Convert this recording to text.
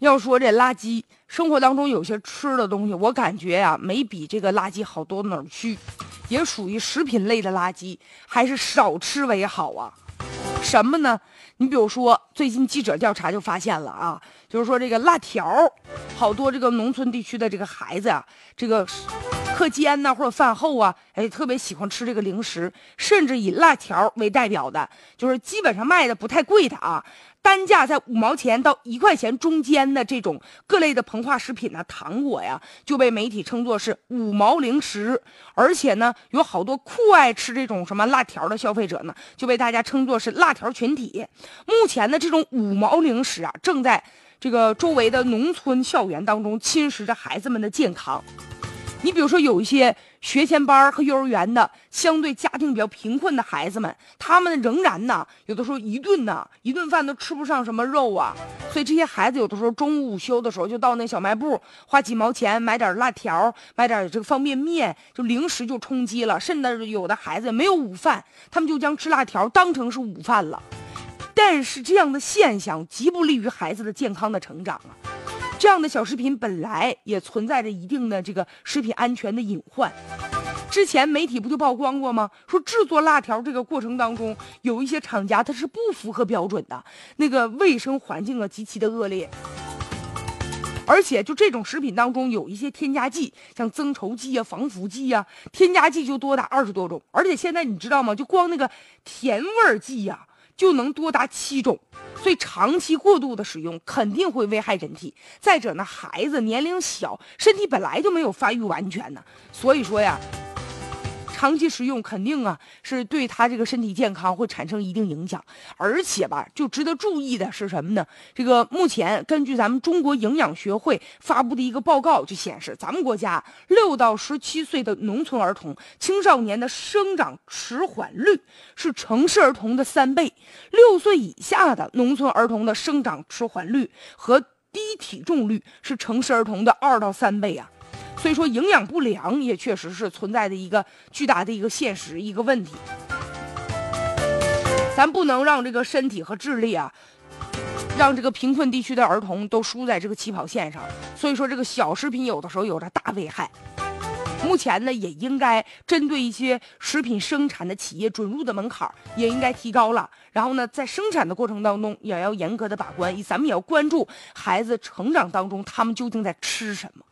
要说这垃圾，生活当中有些吃的东西，我感觉呀，没比这个垃圾好多哪儿去，也属于食品类的垃圾，还是少吃为好啊。什么呢？你比如说，最近记者调查就发现了啊，就是说这个辣条，好多这个农村地区的这个孩子啊，这个课间呢或者饭后啊，哎，特别喜欢吃这个零食，甚至以辣条为代表的，就是基本上卖的不太贵的啊。单价在五毛钱到一块钱中间的这种各类的膨化食品呢，糖果呀，就被媒体称作是五毛零食。而且呢，有好多酷爱吃这种什么辣条的消费者呢，就被大家称作是辣条群体。目前的这种五毛零食啊，正在这个周围的农村校园当中侵蚀着孩子们的健康。你比如说，有一些学前班和幼儿园的相对家庭比较贫困的孩子们，他们仍然呢，有的时候一顿呢，一顿饭都吃不上什么肉啊。所以这些孩子有的时候中午午休的时候，就到那小卖部花几毛钱买点辣条，买点这个方便面，就零食就充饥了。甚至有的孩子没有午饭，他们就将吃辣条当成是午饭了。但是这样的现象极不利于孩子的健康的成长啊。这样的小食品本来也存在着一定的这个食品安全的隐患。之前媒体不就曝光过吗？说制作辣条这个过程当中，有一些厂家它是不符合标准的，那个卫生环境啊极其的恶劣。而且就这种食品当中有一些添加剂，像增稠剂啊、防腐剂呀，添加剂就多达二十多种。而且现在你知道吗？就光那个甜味剂呀。就能多达七种，所以长期过度的使用肯定会危害人体。再者呢，孩子年龄小，身体本来就没有发育完全呢，所以说呀。长期食用肯定啊是对他这个身体健康会产生一定影响，而且吧，就值得注意的是什么呢？这个目前根据咱们中国营养学会发布的一个报告就显示，咱们国家六到十七岁的农村儿童、青少年的生长迟缓率是城市儿童的三倍，六岁以下的农村儿童的生长迟缓率和低体重率是城市儿童的二到三倍啊。所以说，营养不良也确实是存在的一个巨大的一个现实一个问题。咱不能让这个身体和智力啊，让这个贫困地区的儿童都输在这个起跑线上。所以说，这个小食品有的时候有着大危害。目前呢，也应该针对一些食品生产的企业准入的门槛也应该提高了。然后呢，在生产的过程当中也要严格的把关，咱们也要关注孩子成长当中他们究竟在吃什么。